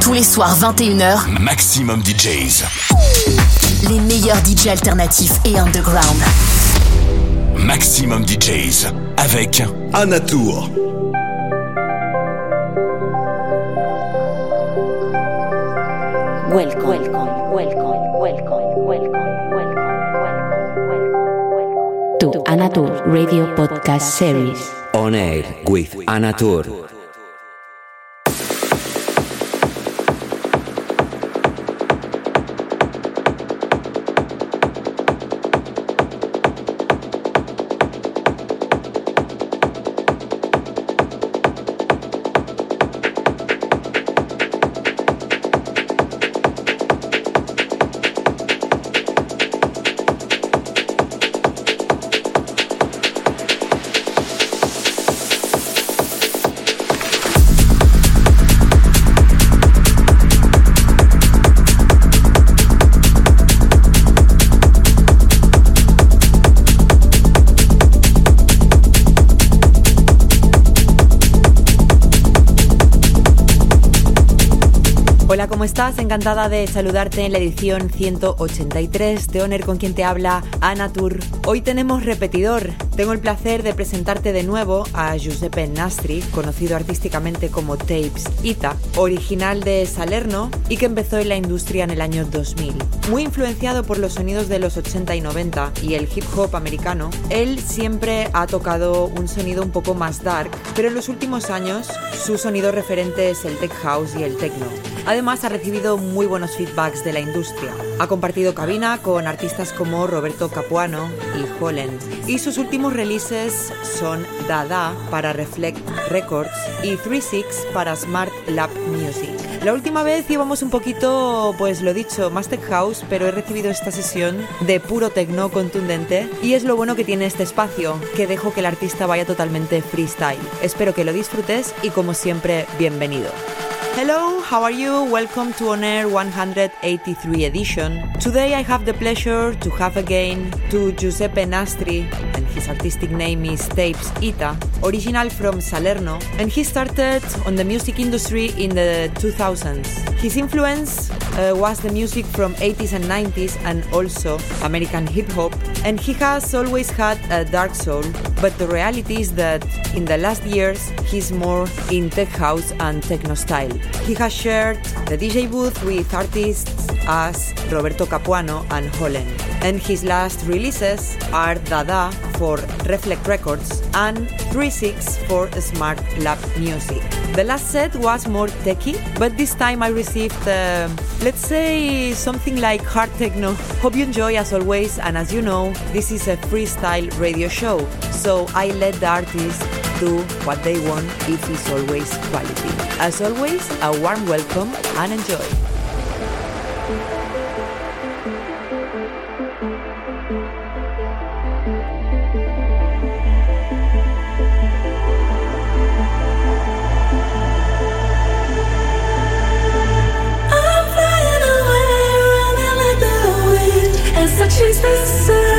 Tous les soirs 21h, Maximum DJs. Les meilleurs DJs alternatifs et underground. Maximum DJs avec Anatour. Welcome, welcome, welcome, welcome, welcome, welcome, welcome, welcome, to Anatur Radio Podcast Series. On air with Anatour. ¿Cómo estás? Encantada de saludarte en la edición 183 de Honor con quien te habla Ana Tour. Hoy tenemos repetidor. Tengo el placer de presentarte de nuevo a Giuseppe Nastri, conocido artísticamente como Tapes Ita, original de Salerno y que empezó en la industria en el año 2000. Muy influenciado por los sonidos de los 80 y 90 y el hip hop americano, él siempre ha tocado un sonido un poco más dark, pero en los últimos años su sonido referente es el tech house y el techno. Además ha recibido muy buenos feedbacks de la industria. Ha compartido cabina con artistas como Roberto Capuano y Holland. Y sus últimos releases son Dada para Reflect Records y 36 para Smart Lab Music. La última vez íbamos un poquito, pues lo dicho, más tech house, pero he recibido esta sesión de puro techno contundente y es lo bueno que tiene este espacio, que dejo que el artista vaya totalmente freestyle. Espero que lo disfrutes y como siempre, bienvenido. Hello, how are you? Welcome to On Air 183 edition. Today I have the pleasure to have again to Giuseppe Nastri, and his artistic name is Tapes Ita, original from Salerno, and he started on the music industry in the 2000s. His influence uh, was the music from 80s and 90s and also American hip hop, and he has always had a dark soul, but the reality is that in the last years he's more in tech house and techno style. He has shared the DJ booth with artists as Roberto Capuano and Holland. And his last releases are Dada for Reflect Records and 36 for Smart Lab Music. The last set was more techy, but this time I received, uh, let's say, something like hard techno. Hope you enjoy as always, and as you know, this is a freestyle radio show, so I let the artists do what they want if it's always quality. As always, a warm welcome and enjoy. She's the sun.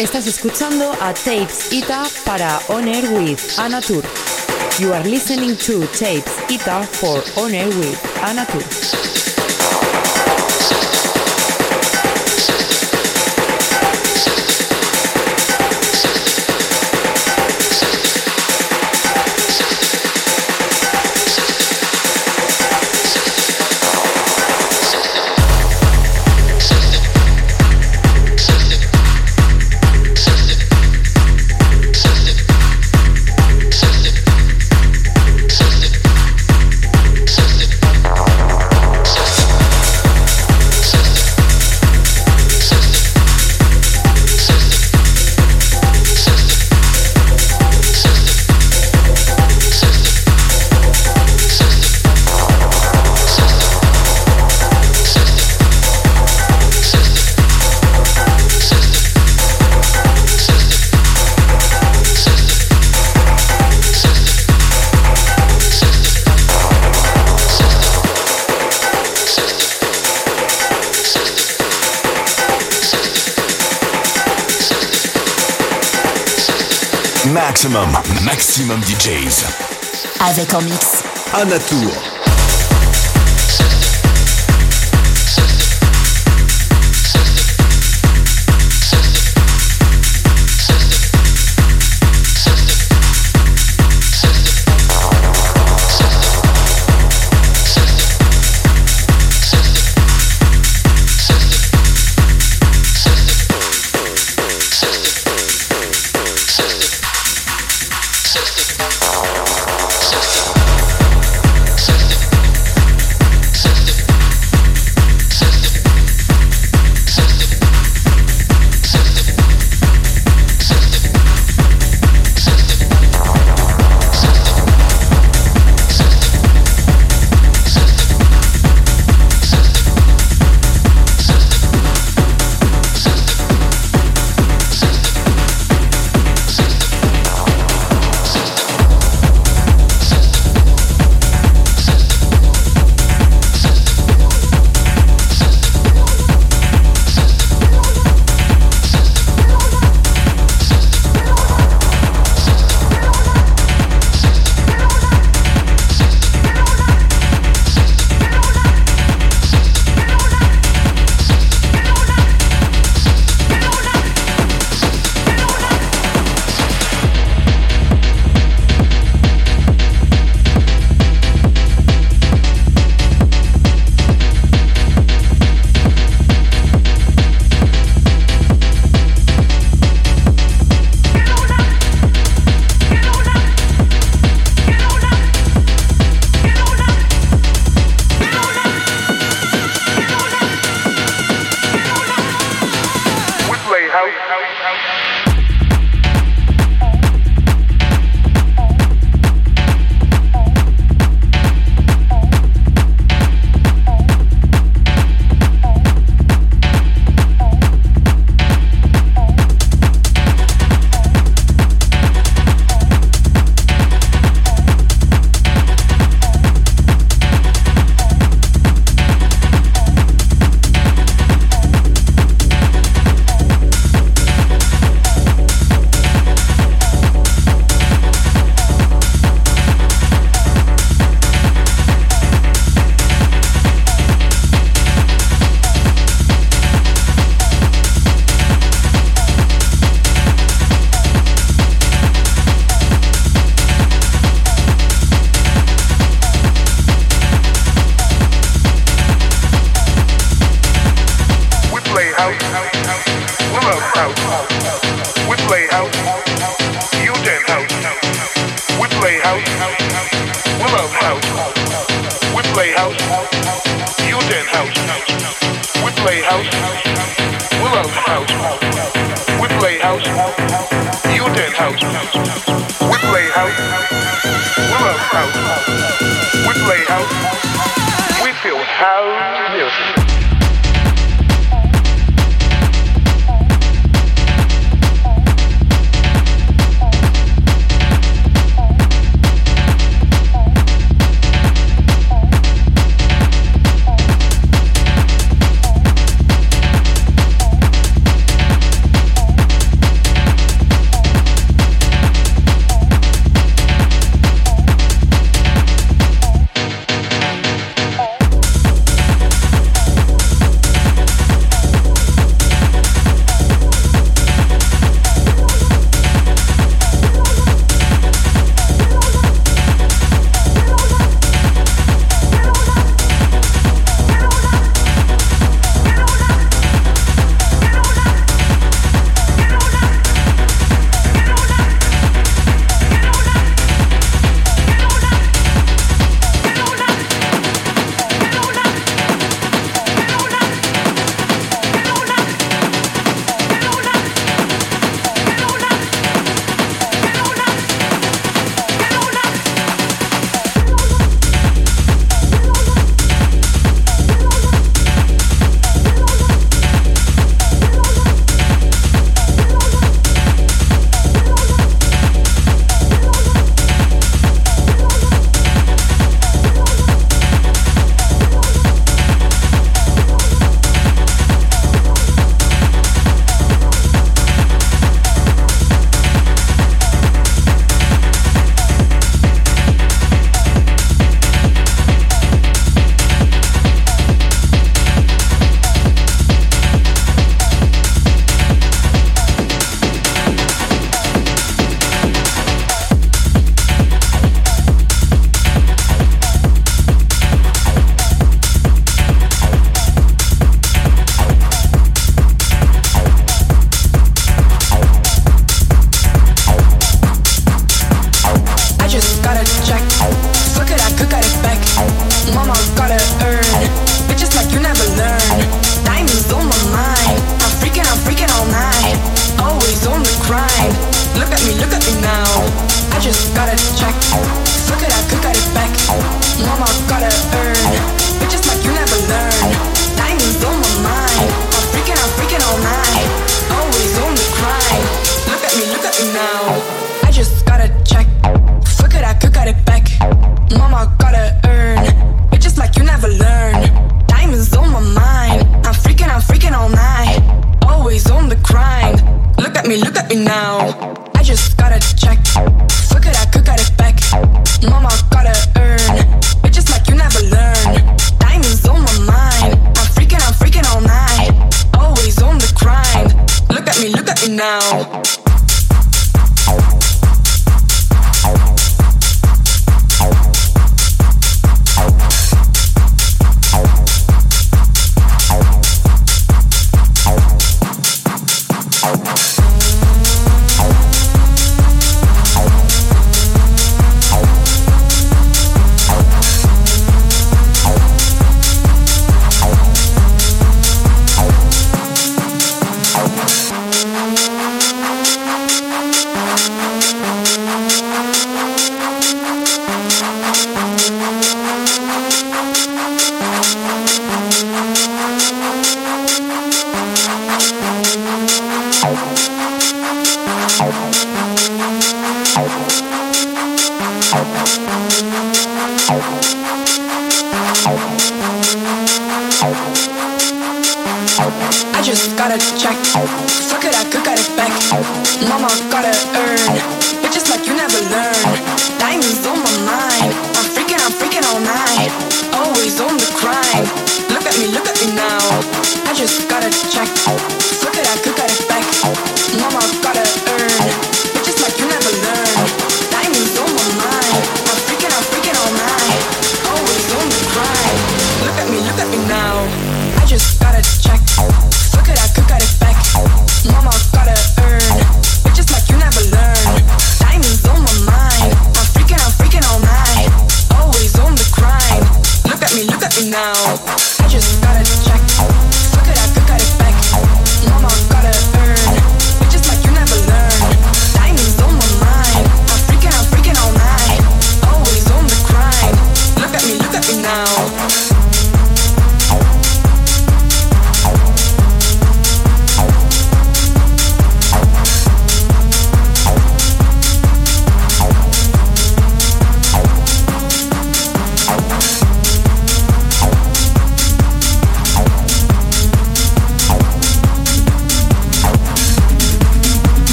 Estás escuchando a Tapes Ita para On Air with Anna Tour. You are listening to Tapes Ita for On Air with Anna Tour. Mec en mix. Joseph.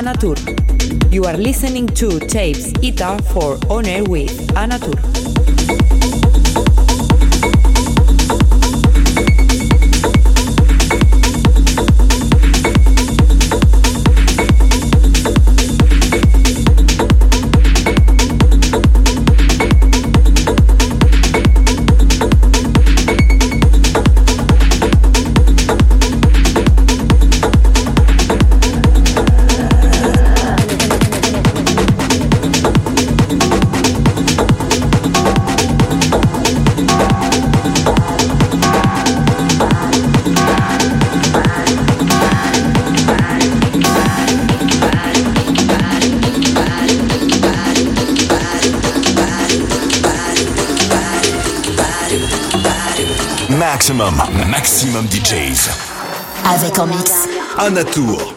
Anna Tur. You are listening to Tapes Ita for On Air with Anna Tur. Maximum, maximum DJs. Avec en mix. Anatour.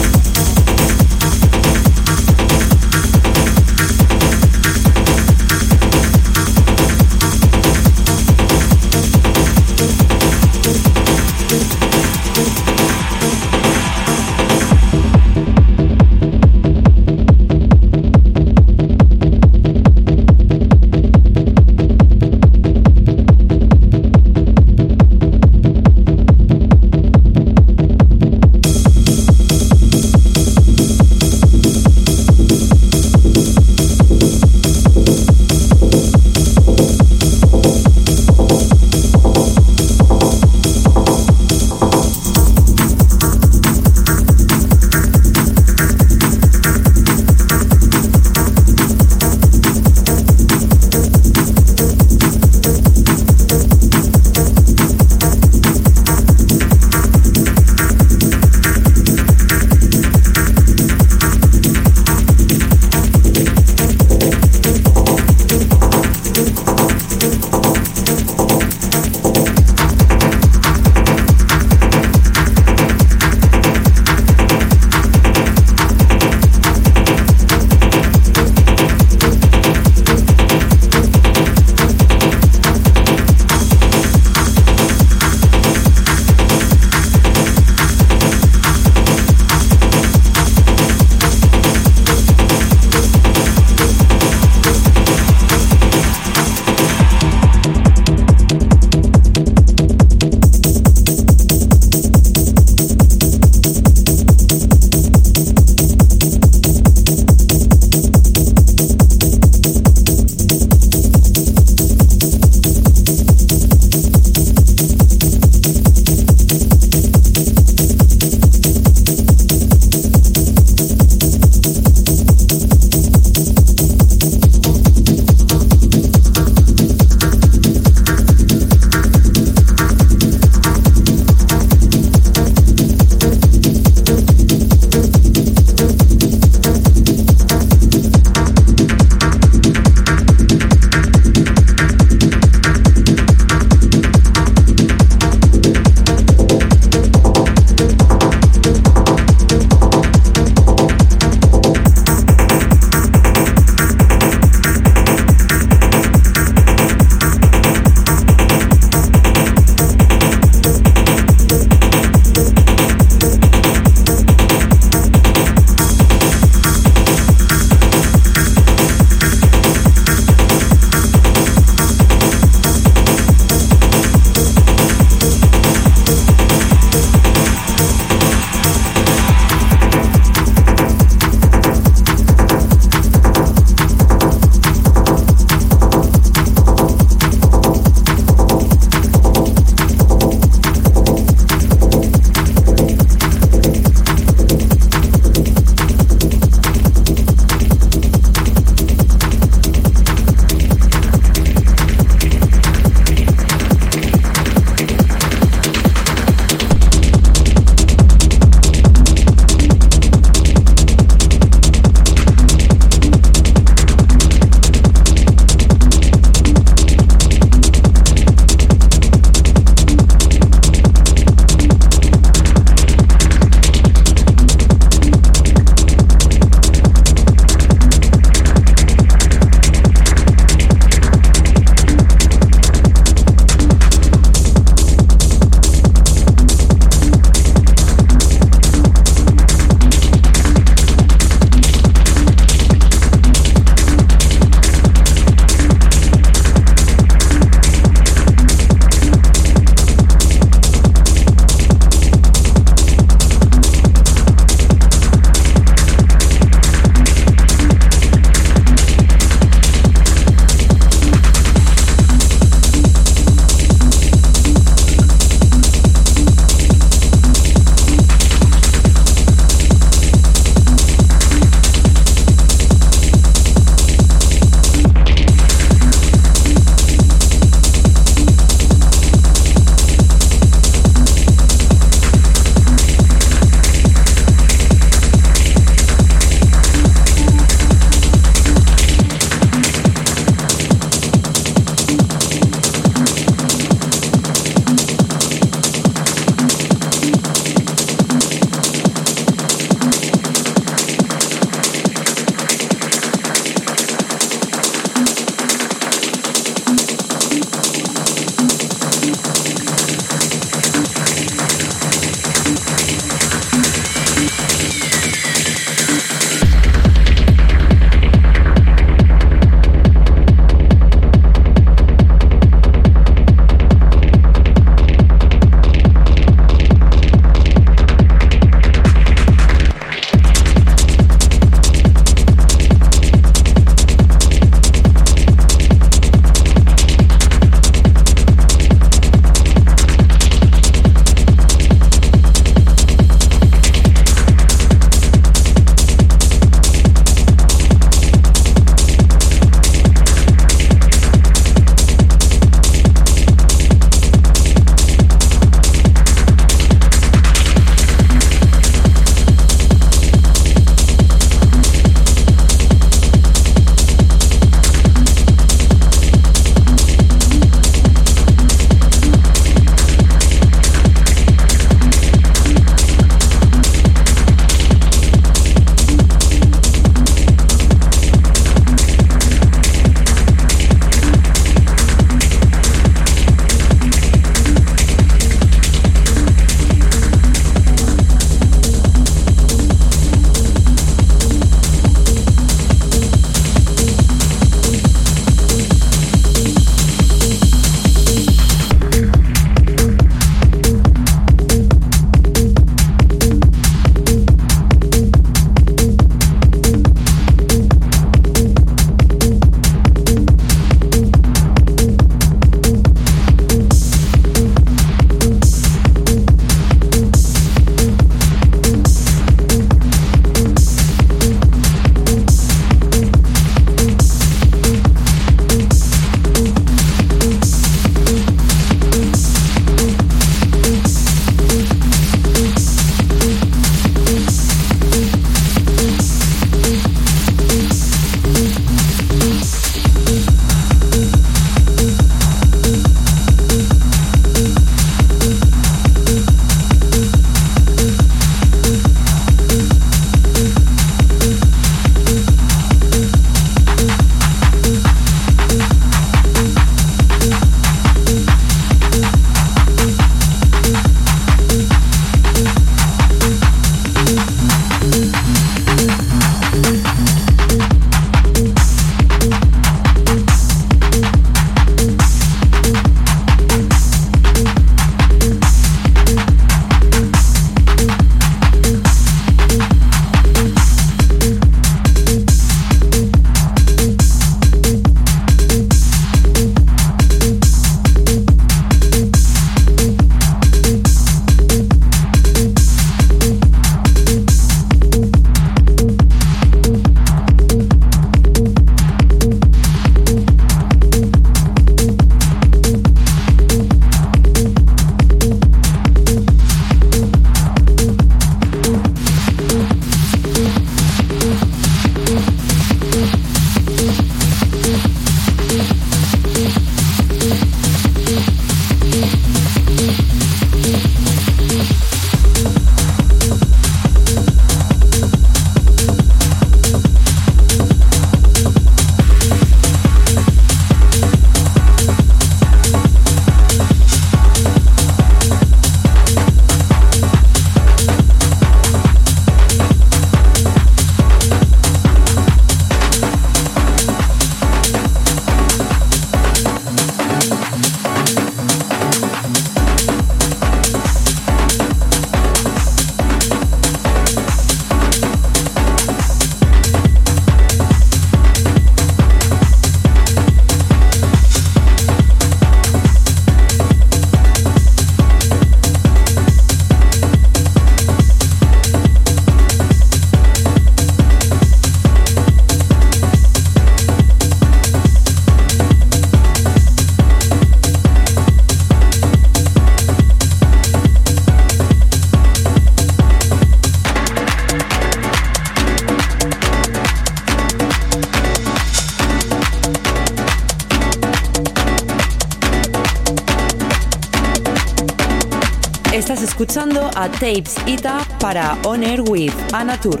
Tapes Ita para On Air with Anna Tur.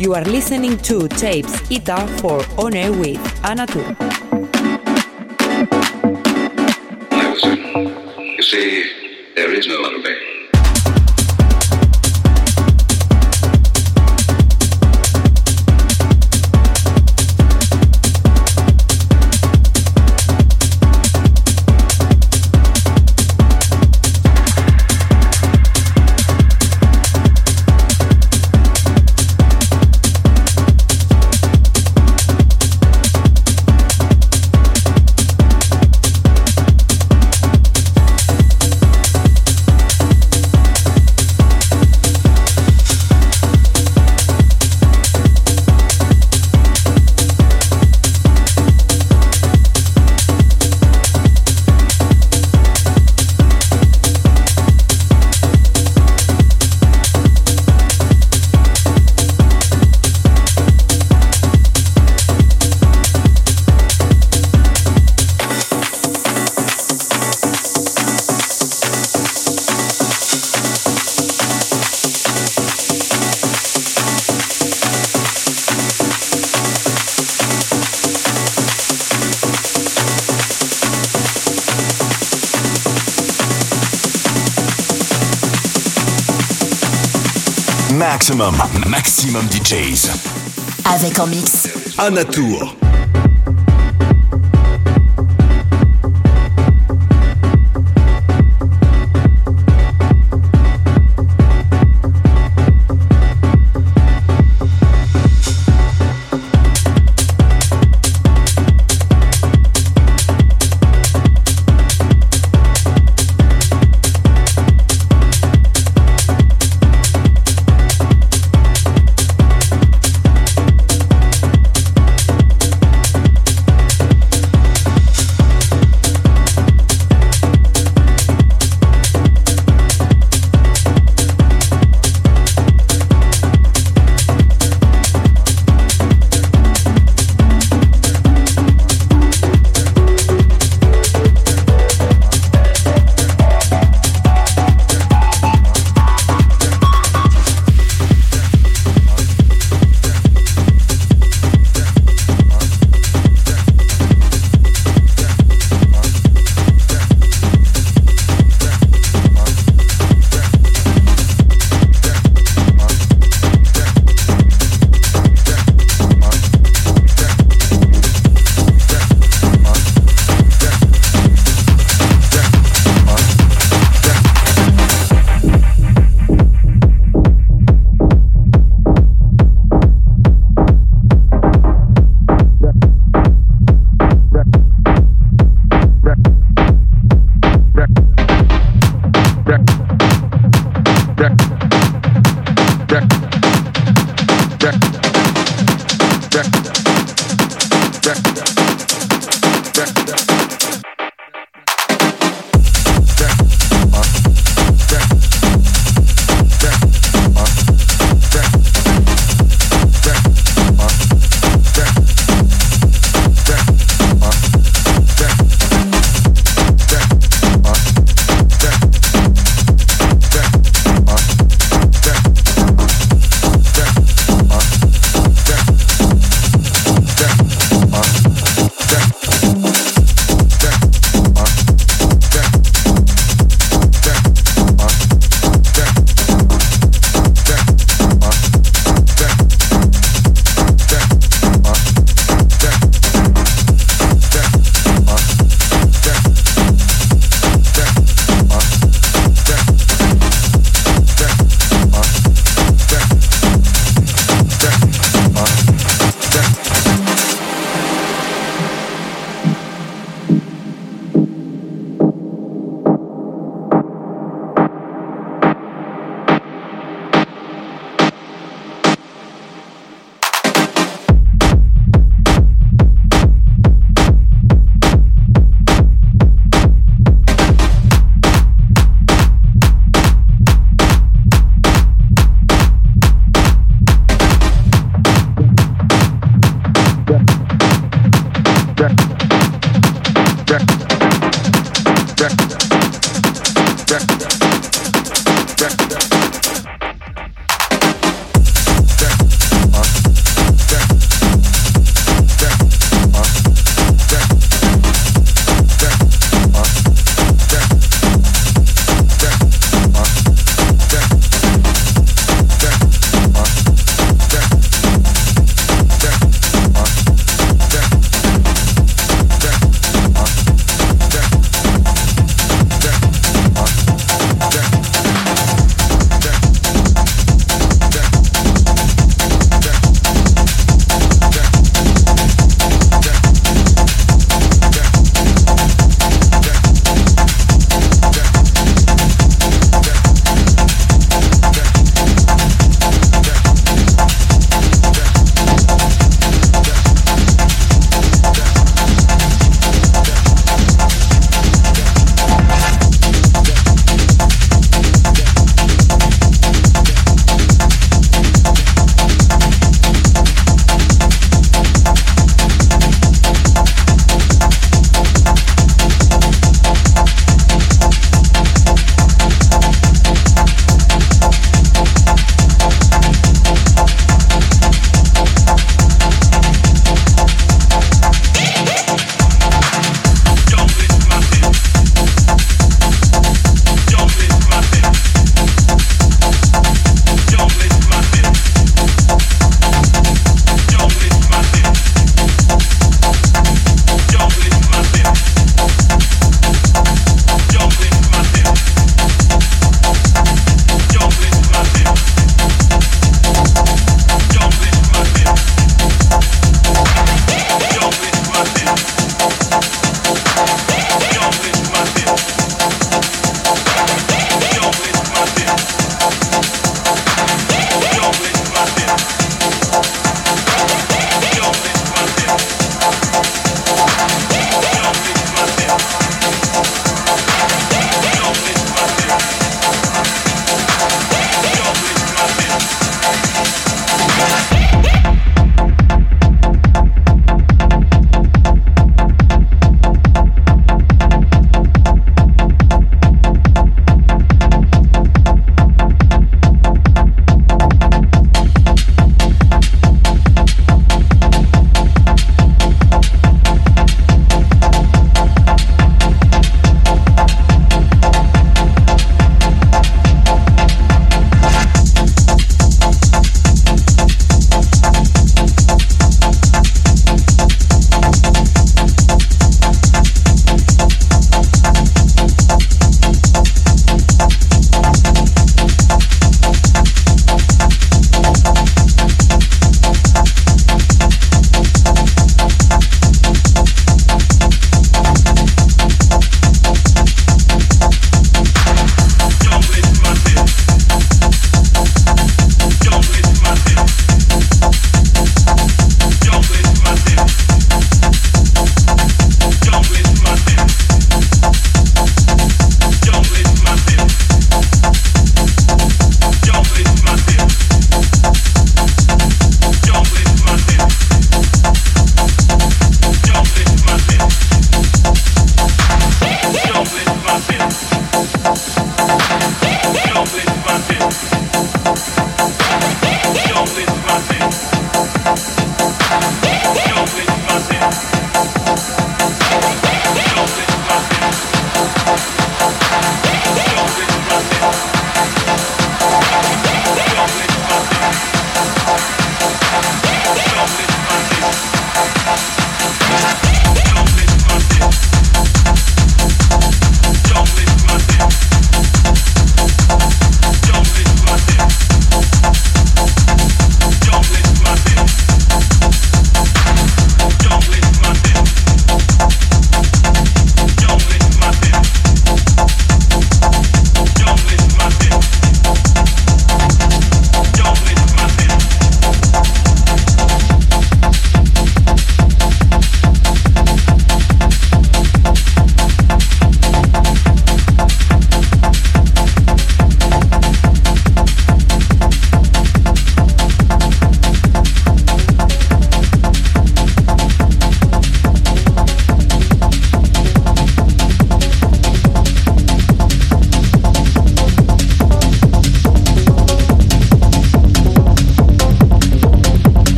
You are listening to Tapes Ita for On Air with Anna Tur. You see, there is no other way. Maximum, maximum DJs. Avec en mix. Anatour.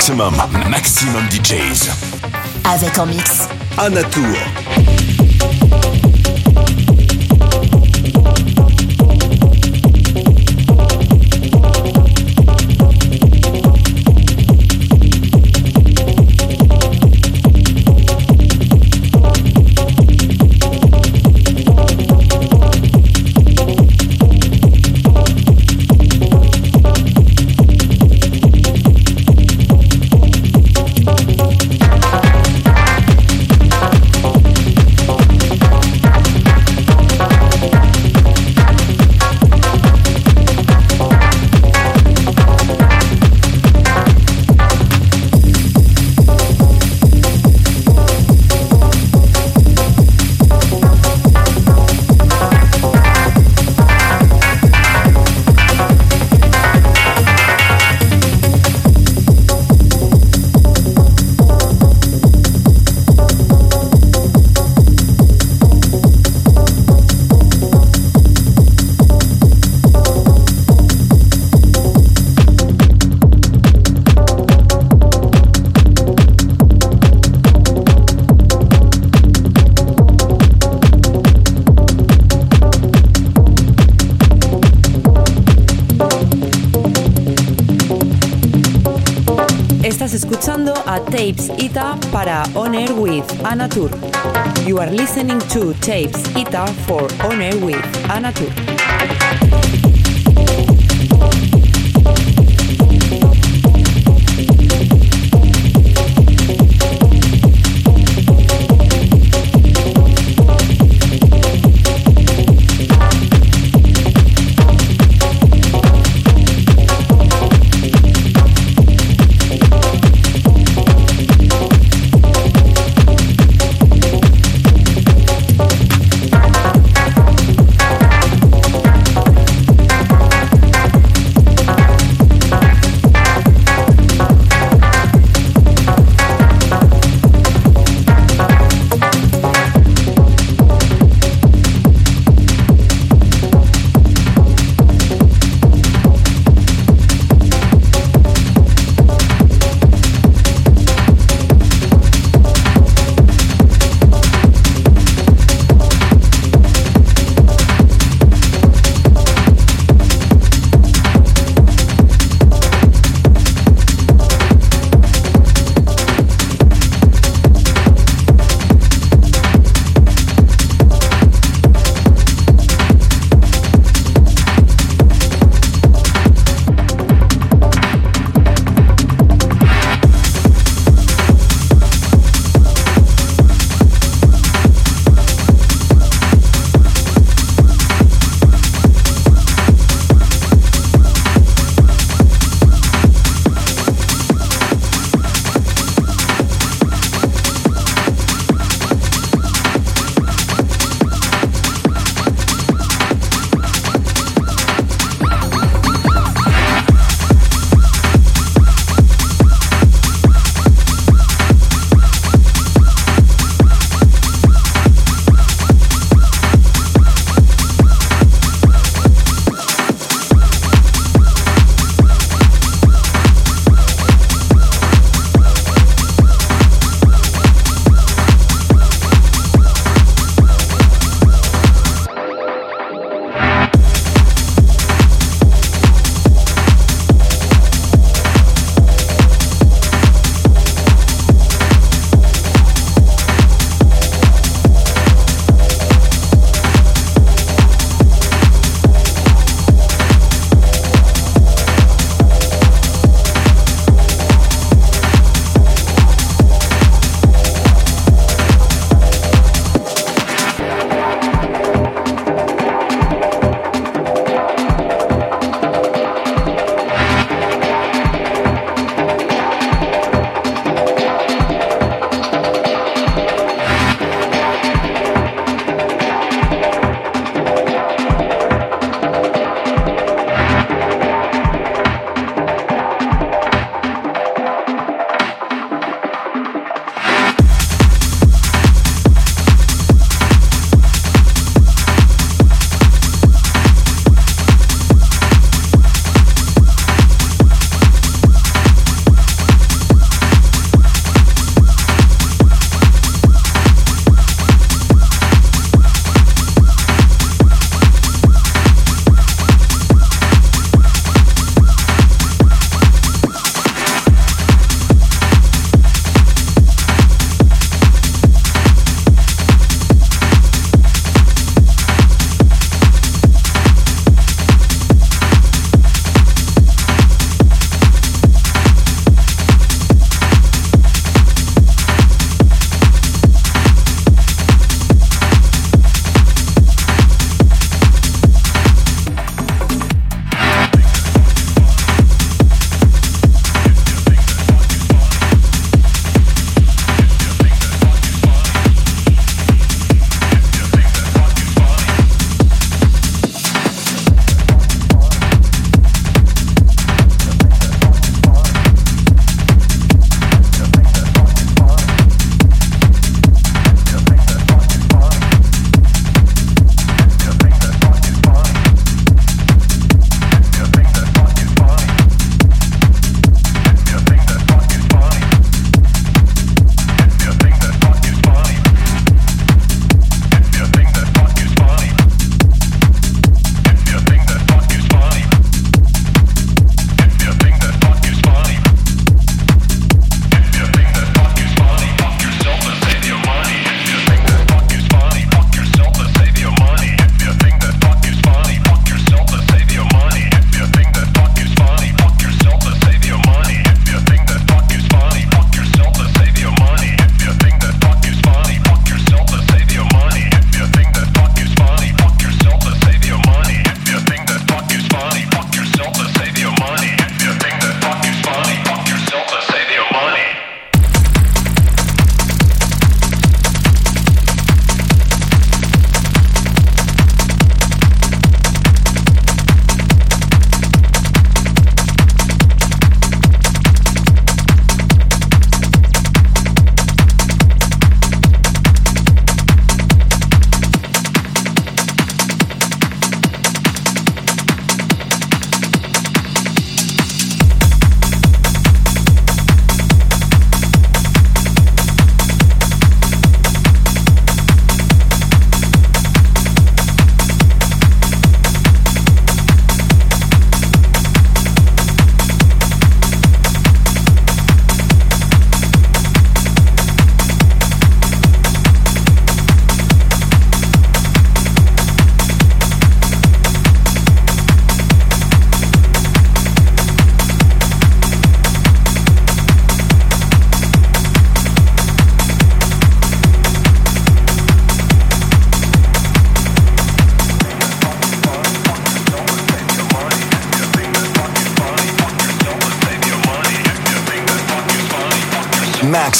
Maximum, maximum DJs. Avec en mix. Anatour. Para On Air with Anna Tur. You are listening to Tapes Ita for On Air with Anna Tur.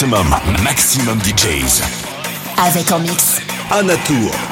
Maximum, maximum DJs. Avec en mix. Anatour.